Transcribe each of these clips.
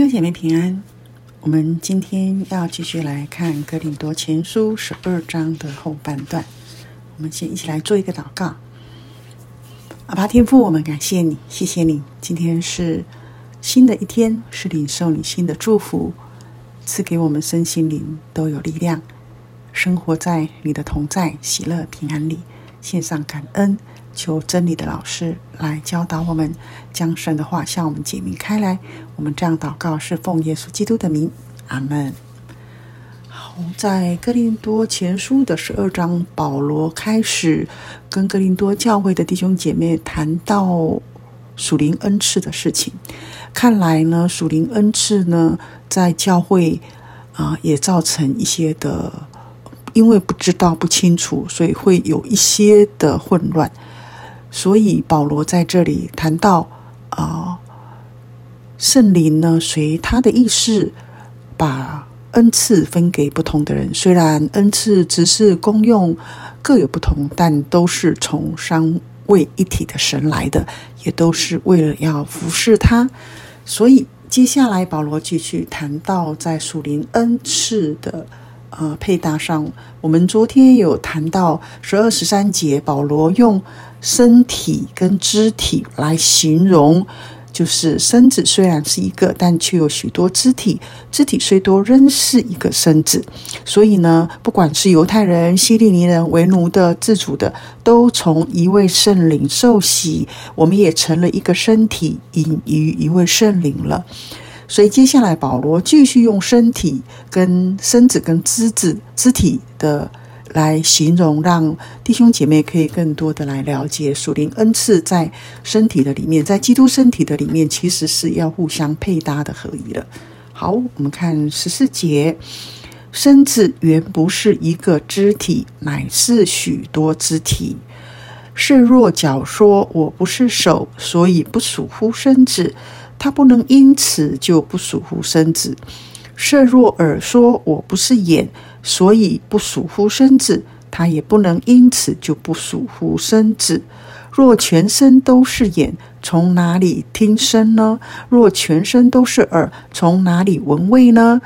弟兄姐妹平安，我们今天要继续来看《哥林多前书》十二章的后半段。我们先一起来做一个祷告。阿爸天父，我们感谢你，谢谢你，今天是新的一天，是领受你新的祝福，赐给我们身心灵都有力量，生活在你的同在、喜乐、平安里，献上感恩。求真理的老师来教导我们，将神的话向我们解明开来。我们这样祷告是奉耶稣基督的名，阿门。好，在哥林多前书的十二章，保罗开始跟哥林多教会的弟兄姐妹谈到属灵恩赐的事情。看来呢，属灵恩赐呢，在教会啊、也造成一些的，因为不知道不清楚，所以会有一些的混乱。所以保罗在这里谈到啊，圣灵呢，随他的意思把恩赐分给不同的人。虽然恩赐只是功用各有不同，但都是从三位一体的神来的，也都是为了要服侍他。所以接下来保罗继续谈到在属灵恩赐的呃配搭上，我们昨天有谈到十二十三节，保罗用。身体跟肢体来形容，就是身子虽然是一个，但却有许多肢体。肢体虽多，仍是一个身子。所以呢，不管是犹太人、希利尼人、为奴的、自主的，都从一位圣灵受洗，我们也成了一个身体，隐于一位圣灵了。所以接下来保罗继续用身体跟身子跟肢子肢体的。来形容，让弟兄姐妹可以更多的来了解属灵恩赐在身体的里面，在基督身体的里面，其实是要互相配搭的合一的。好，我们看十四节，身子原不是一个肢体，乃是许多肢体。是若脚说我不是手，所以不属乎身子，他不能因此就不属乎身子。是若耳说我不是眼。所以不属乎身子，他也不能因此就不属乎身子。若全身都是眼，从哪里听声呢？若全身都是耳，从哪里闻味呢？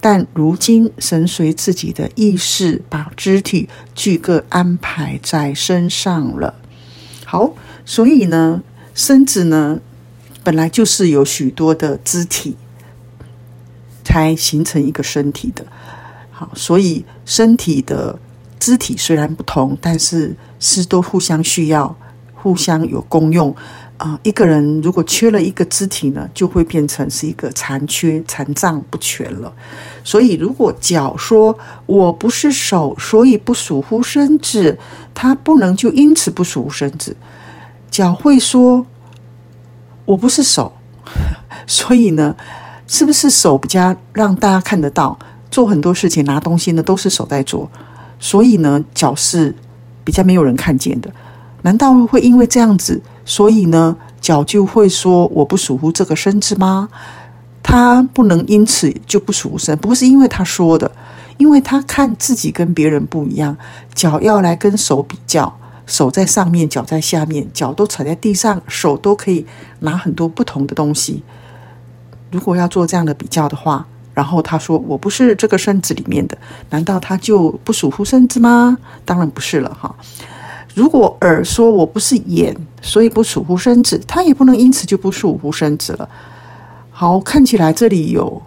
但如今神随自己的意识，把肢体俱各安排在身上了。好，所以呢，身子呢，本来就是有许多的肢体，才形成一个身体的。所以身体的肢体虽然不同，但是是都互相需要，互相有功用啊、一个人如果缺了一个肢体呢，就会变成是一个残缺、残障不全了。所以，如果脚说我不是手，所以不属乎身子，他不能就因此不属乎身子。脚会说我不是手，所以呢，是不是手比较让大家看得到？做很多事情，拿东西呢，都是手在做，所以呢，脚是比较没有人看见的。难道会因为这样子，所以呢，脚就会说我不属乎这个身子吗？他不能因此就不属乎身，不是因为他说的，因为他看自己跟别人不一样，脚要来跟手比较，手在上面，脚在下面，脚都踩在地上，手都可以拿很多不同的东西。如果要做这样的比较的话，然后他说：“我不是这个身子里面的，难道他就不属乎身子吗？当然不是了，哈。如果耳说我不是眼，所以不属乎身子，他也不能因此就不属乎身子了。好，看起来这里有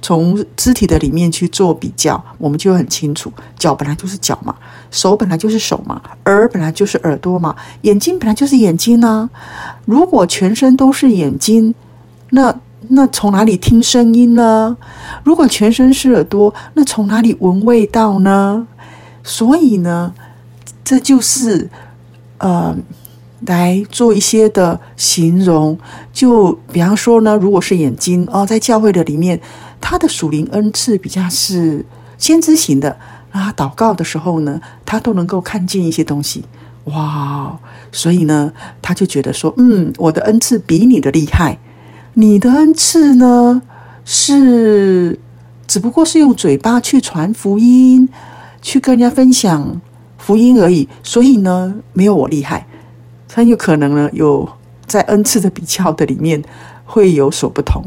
从肢体的里面去做比较，我们就很清楚：脚本来就是脚嘛，手本来就是手嘛，耳本来就是耳朵嘛，眼睛本来就是眼睛呢。如果全身都是眼睛，那……那从哪里听声音呢？如果全身是耳朵，那从哪里闻味道呢？所以呢，这就是呃，来做一些的形容。就比方说呢，如果是眼睛哦，在教会的里面，他的属灵恩赐比较是先知型的啊，祷告的时候呢，他都能够看见一些东西。哇，所以呢，他就觉得说，嗯，我的恩赐比你的厉害。你的恩赐呢，是只不过是用嘴巴去传福音，去跟人家分享福音而已，所以呢，没有我厉害。很有可能呢，有在恩赐的比较的里面会有所不同。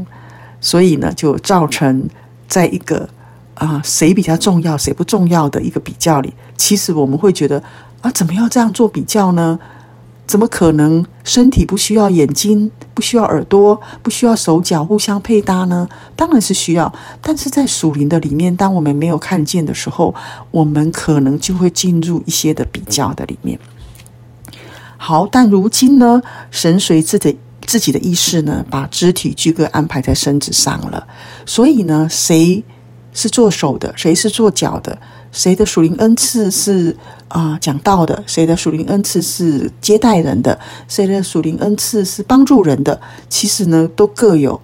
所以呢，就造成在一个啊谁比较重要，谁不重要的一个比较里，其实我们会觉得啊，怎么要这样做比较呢？怎么可能身体不需要眼睛，不需要耳朵，不需要手脚互相配搭呢？当然是需要，但是在属灵的里面，当我们没有看见的时候，我们可能就会进入一些的比较的里面。好，但如今呢，神随自己自己的意识呢，把肢体俱各安排在身子上了。所以呢，谁是做手的，谁是做脚的？谁的属灵恩赐是啊、讲道的？谁的属灵恩赐是接待人的？谁的属灵恩赐是帮助人的？其实呢，都各有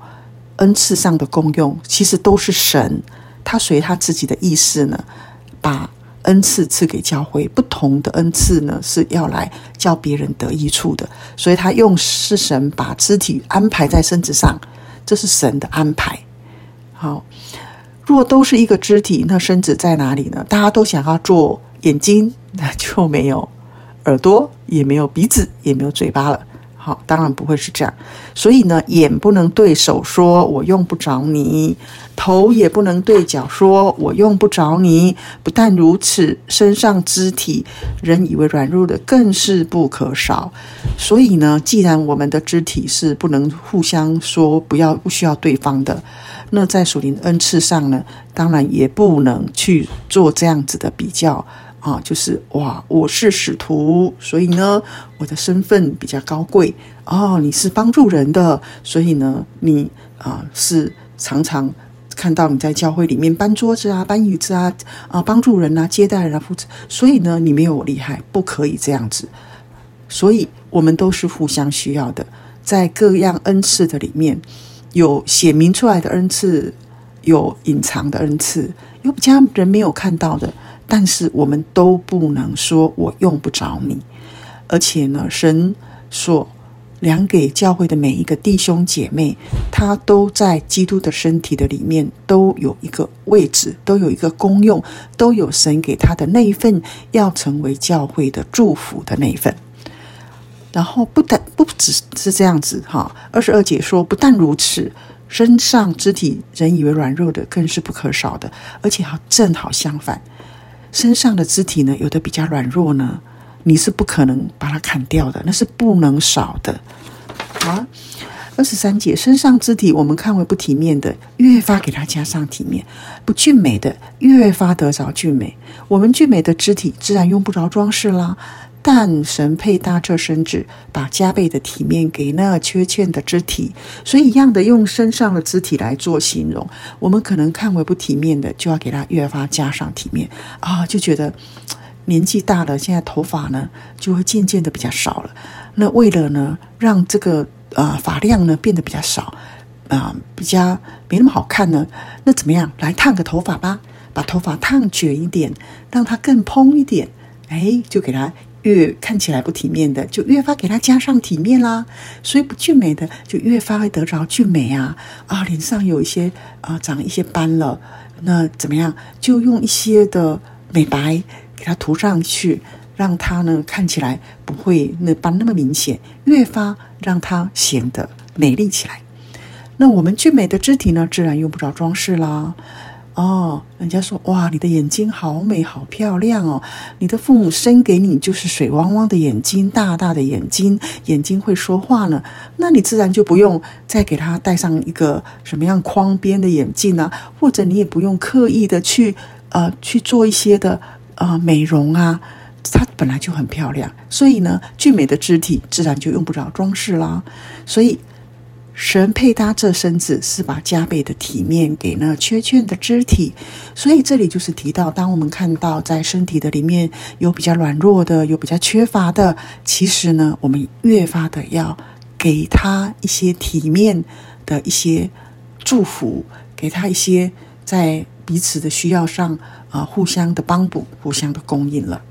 恩赐上的功用。其实都是神，他随他自己的意思呢，把恩赐赐给教会。不同的恩赐呢，是要来叫别人得益处的。所以他用是神把肢体安排在身子上，这是神的安排。好。若都是一个肢体，那身子在哪里呢？大家都想要做眼睛，那就没有耳朵，也没有鼻子，也没有嘴巴了。好，当然不会是这样。所以呢，眼不能对手说“我用不着你”，头也不能对脚说“我用不着你”。不但如此，身上肢体，人以为软弱的，更是不可少。所以呢，既然我们的肢体是不能互相说不要、不需要对方的。那在属灵恩赐上呢，当然也不能去做这样子的比较啊，就是哇，我是使徒，所以呢，我的身份比较高贵哦。你是帮助人的，所以呢，你啊是常常看到你在教会里面搬桌子啊、搬椅子啊啊，帮助人啊、接待人啊、扶持，所以呢，你没有我厉害，不可以这样子。所以我们都是互相需要的，在各样恩赐的里面。有写明出来的恩赐，有隐藏的恩赐，有比较人没有看到的，但是我们都不能说我用不着你。而且呢，神所量给教会的每一个弟兄姐妹，他都在基督的身体的里面都有一个位置，都有一个功用，都有神给他的那一份要成为教会的祝福的那一份。然后不但不只是这样子哈，二十二节说，不但如此，身上肢体人以为软弱的，更是不可少的。而且好正好相反，身上的肢体呢，有的比较软弱呢，你是不可能把它砍掉的，那是不能少的。好，二十三节，身上肢体我们看为不体面的，越发给它加上体面；不俊美的，越发得着俊美。我们俊美的肢体自然用不着装饰啦。但神配搭这身子，把加倍的体面给那缺欠的肢体，所以一样的用身上的肢体来做形容。我们可能看为不体面的，就要给他越发加上体面啊，就觉得年纪大了，现在头发呢就会渐渐的比较少了。那为了呢让这个啊发量呢变得比较少啊，比较没那么好看呢，那怎么样？来烫个头发吧，把头发烫卷一点，让它更蓬一点，哎，就给它。越看起来不体面的，就越发给他加上体面啦。所以不俊美的，就越发会得着俊美啊！啊，脸上有一些啊长一些斑了，那怎么样？就用一些的美白给它涂上去，让它呢看起来不会那斑那么明显，越发让它显得美丽起来。那我们俊美的肢体呢，自然用不着装饰啦。哦，人家说哇，你的眼睛好美，好漂亮哦！你的父母生给你就是水汪汪的眼睛，大大的眼睛，眼睛会说话呢。那你自然就不用再给他戴上一个什么样框边的眼镜啊，或者你也不用刻意的去呃去做一些的呃美容啊，它本来就很漂亮。所以呢，俊美的肢体自然就用不着装饰啦。所以。神配搭这身子，是把加倍的体面给那缺欠的肢体，所以这里就是提到，当我们看到在身体的里面有比较软弱的，有比较缺乏的，其实呢，我们越发的要给他一些体面的一些祝福，给他一些在彼此的需要上啊、呃，互相的帮补，互相的供应了。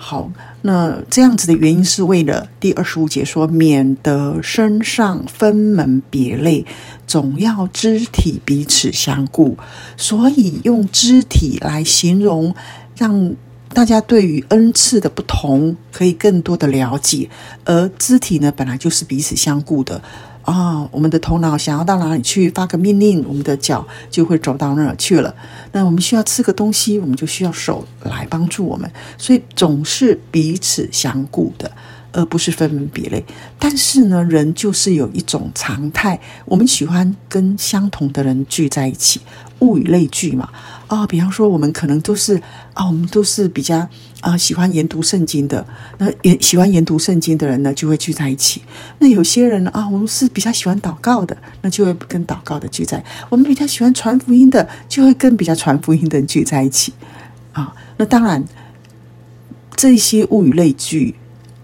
好，那这样子的原因是为了第二十五节说，免得身上分门别类，总要肢体彼此相顾，所以用肢体来形容，让大家对于恩赐的不同可以更多的了解。而肢体呢，本来就是彼此相顾的啊，我们的头脑想要到哪里去发个命令，我们的脚就会走到那儿去了。那我们需要吃个东西，我们就需要手来帮助我们，所以总是彼此相顾的。而不是分门别类，但是呢，人就是有一种常态，我们喜欢跟相同的人聚在一起，物以类聚嘛。啊、比方说，我们可能都是啊、我们都是比较啊喜欢研读圣经的，那也喜欢研读圣经的人呢，就会聚在一起。那有些人呢，啊，我们是比较喜欢祷告的，那就会跟祷告的聚在；我们比较喜欢传福音的，就会跟比较传福音的人聚在一起。啊，那当然，这些物以类聚。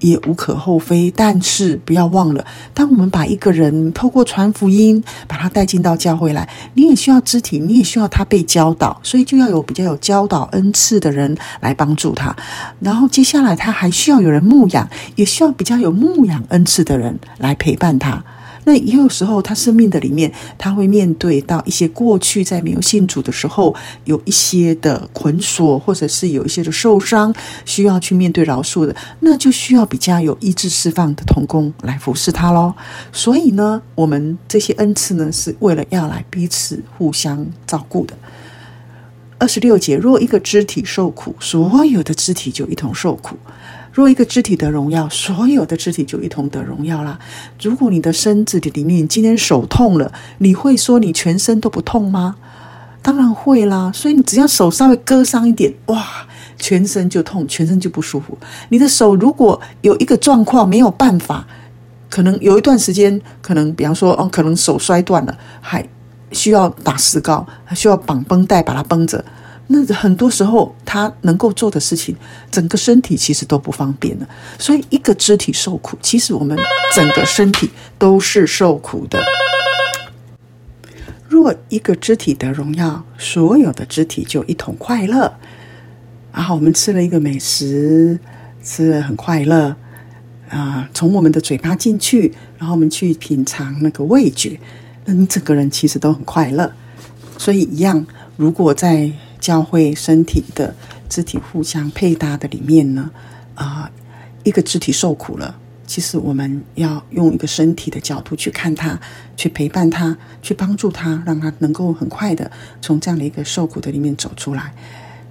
也无可厚非，但是不要忘了，当我们把一个人透过传福音，把他带进到教会来，你也需要肢体，你也需要他被教导，所以就要有比较有教导恩赐的人来帮助他。然后接下来他还需要有人牧养，也需要比较有牧养恩赐的人来陪伴他。那也有时候，他生命的里面，他会面对到一些过去在没有信主的时候，有一些的捆锁，或者是有一些的受伤，需要去面对饶恕的，那就需要比较有意志释放的童工来服侍他喽。所以呢，我们这些恩赐呢，是为了要来彼此互相照顾的。二十六节，若一个肢体受苦，所有的肢体就一同受苦。若一个肢体得荣耀，所有的肢体就一同得荣耀啦。如果你的身子里面今天手痛了，你会说你全身都不痛吗？当然会啦。所以你只要手稍微割伤一点，哇，全身就痛，全身就不舒服。你的手如果有一个状况没有办法，可能有一段时间，可能比方说，哦，可能手摔断了，还需要打石膏，还需要绑绷带把它绷着。那很多时候，他能够做的事情，整个身体其实都不方便了。所以，一个肢体受苦，其实我们整个身体都是受苦的。若一个肢体得荣耀，所有的肢体就一同快乐。然后我们吃了一个美食，吃了很快乐啊，从我们的嘴巴进去，然后我们去品尝那个味觉，那你整个人其实都很快乐。所以，一样，如果在教会身体的肢体互相配搭的里面呢，啊、一个肢体受苦了，其实我们要用一个身体的角度去看他，去陪伴他，去帮助他，让他能够很快的从这样的一个受苦的里面走出来。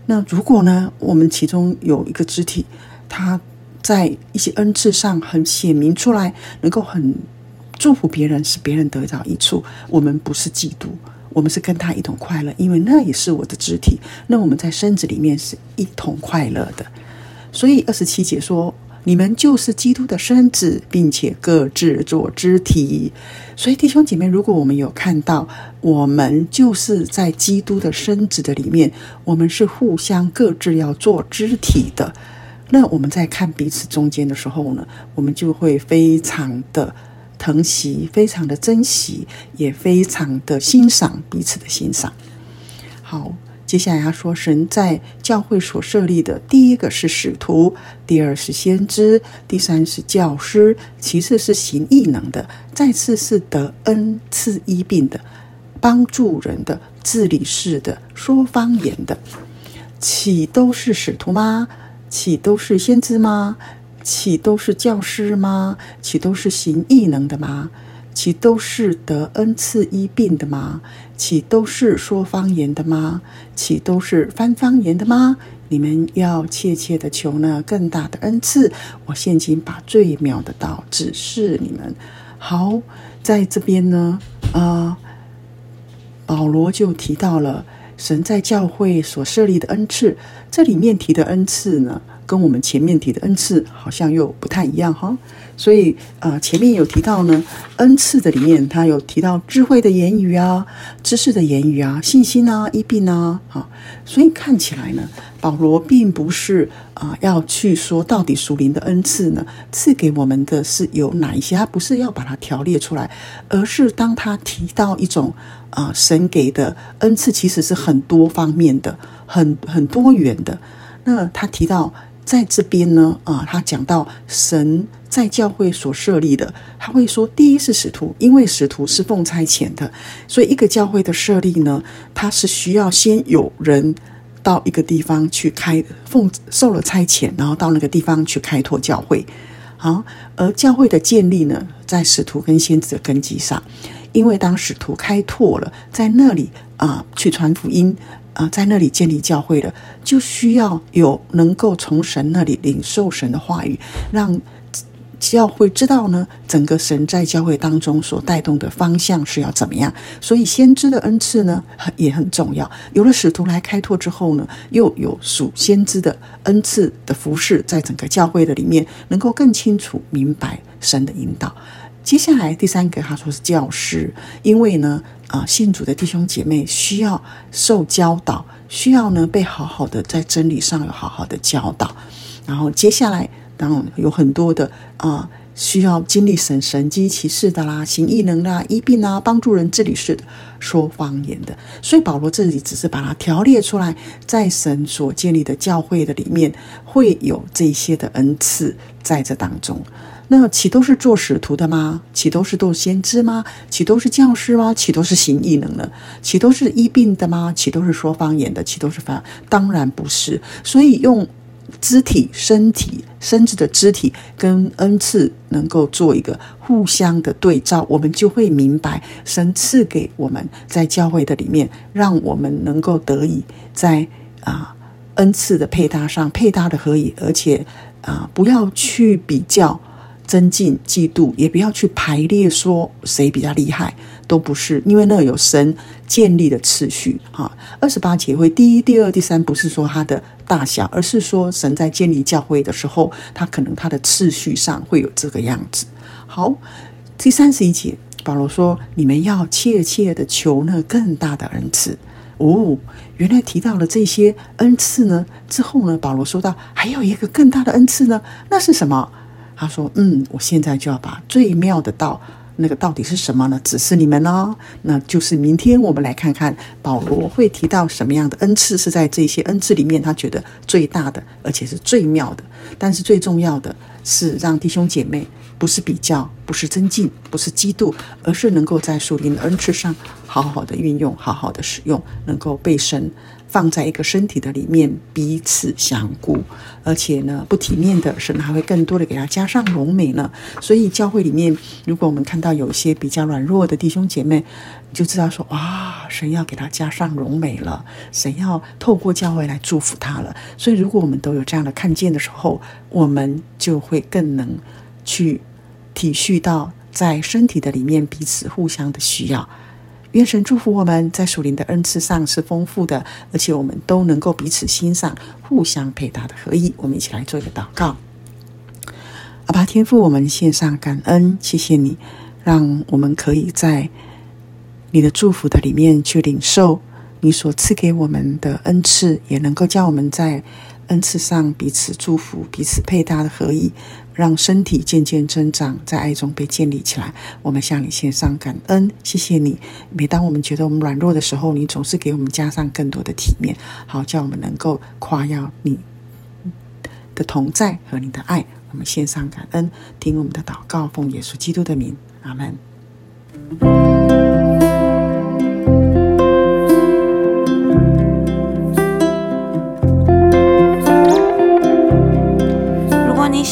那如果呢，我们其中有一个肢体，他在一些恩赐上很显明出来，能够很祝福别人，使别人得到益处，我们不是嫉妒。我们是跟他一同快乐，因为那也是我的肢体。那我们在身子里面是一同快乐的。所以二十七节说：“你们就是基督的身子，并且各自做肢体。”所以弟兄姐妹，如果我们有看到，我们就是在基督的身子的里面，我们是互相各自要做肢体的。那我们在看彼此中间的时候呢，我们就会非常的。疼惜，非常的珍惜，也非常的欣赏彼此的欣赏。好，接下来要说，神在教会所设立的第一个是使徒，第二是先知，第三是教师，其次是行异能的，再次是得恩赐医病的，帮助人的，治理事的，说方言的，岂都是使徒吗？岂都是先知吗？岂都是教师吗？岂都是行异能的吗？岂都是得恩赐医病的吗？岂都是说方言的吗？岂都是翻方言的吗？你们要切切的求那更大的恩赐。我现今把最妙的道指示你们。好，在这边呢，啊、呃，保罗就提到了神在教会所设立的恩赐。这里面提的恩赐呢，跟我们前面提的恩赐好像又不太一样哈，所以呃前面有提到呢，恩赐的里面他有提到智慧的言语啊，知识的言语啊，信心啊，医病啊，哈，所以看起来呢，保罗并不是啊、要去说到底属灵的恩赐呢赐给我们的是有哪一些，他不是要把它条列出来，而是当他提到一种啊、神给的恩赐，其实是很多方面的，很很多元的，那他提到。在这边呢，啊，他讲到神在教会所设立的，他会说，第一是使徒，因为使徒是奉差遣的，所以一个教会的设立呢，他是需要先有人到一个地方去开奉受了差遣，然后到那个地方去开拓教会，好，而教会的建立呢，在使徒跟先知的根基上，因为当使徒开拓了，在那里啊、去传福音、呃，在那里建立教会的，就需要有能够从神那里领受神的话语，让。教会知道呢，整个神在教会当中所带动的方向是要怎么样，所以先知的恩赐呢也很重要。有了使徒来开拓之后呢，又有属先知的恩赐的服侍，在整个教会的里面，能够更清楚明白神的引导。接下来第三个，他说是教师，因为呢，啊、信主的弟兄姐妹需要受教导，需要呢被好好的在真理上有好好的教导。然后接下来。当然有很多的啊、需要经历神神迹奇事的啦，行异能啦，医病啊，帮助人治理事的，说方言的。所以保罗这里只是把它条列出来，在神所建立的教会的里面，会有这些的恩赐在这当中。那岂都是做使徒的吗？岂都是做先知吗？岂都是教师吗？岂都是行异能的？岂都是医病的吗？岂都是说方言的？岂都是方？当然不是。所以用。肢体、身体、身子的肢体跟恩赐能够做一个互相的对照，我们就会明白神赐给我们在教会的里面，让我们能够得以在啊恩赐的配搭上配搭的合宜，而且啊不要去比较、增进、嫉妒，也不要去排列说谁比较厉害。都不是，因为那有神建立的次序哈。二十八节会第一、第二、第三，不是说它的大小，而是说神在建立教会的时候，他可能他的次序上会有这个样子。好，第三十一节，保罗说：“你们要切切的求那更大的恩赐。”哦，原来提到了这些恩赐呢。之后呢，保罗说到还有一个更大的恩赐呢，那是什么？他说：“嗯，我现在就要把最妙的道。”那个到底是什么呢？指示你们哦，那就是明天我们来看看保罗会提到什么样的恩赐是在这些恩赐里面，他觉得最大的，而且是最妙的。但是最重要的是让弟兄姐妹不是比较，不是增进，不是嫉妒，而是能够在属灵的恩赐上好好的运用，好好的使用，能够被神。放在一个身体的里面，彼此相顾，而且呢，不体面的神还会更多的给他加上荣美呢。所以教会里面，如果我们看到有一些比较软弱的弟兄姐妹，就知道说，哇，神要给他加上荣美了，神要透过教会来祝福他了。所以，如果我们都有这样的看见的时候，我们就会更能去体恤到在身体的里面彼此互相的需要。愿神祝福我们在属灵的恩赐上是丰富的，而且我们都能够彼此欣赏、互相配搭的合一。我们一起来做一个祷告。阿爸天父，我们献上感恩，谢谢你，让我们可以在你的祝福的里面去领受你所赐给我们的恩赐，也能够叫我们在恩赐上彼此祝福、彼此配搭的合一。让身体渐渐增长，在爱中被建立起来。我们向你献上感恩，谢谢你。每当我们觉得我们软弱的时候，你总是给我们加上更多的体面，好叫我们能够夸耀你的同在和你的爱。我们献上感恩，听我们的祷告，奉耶稣基督的名，阿门。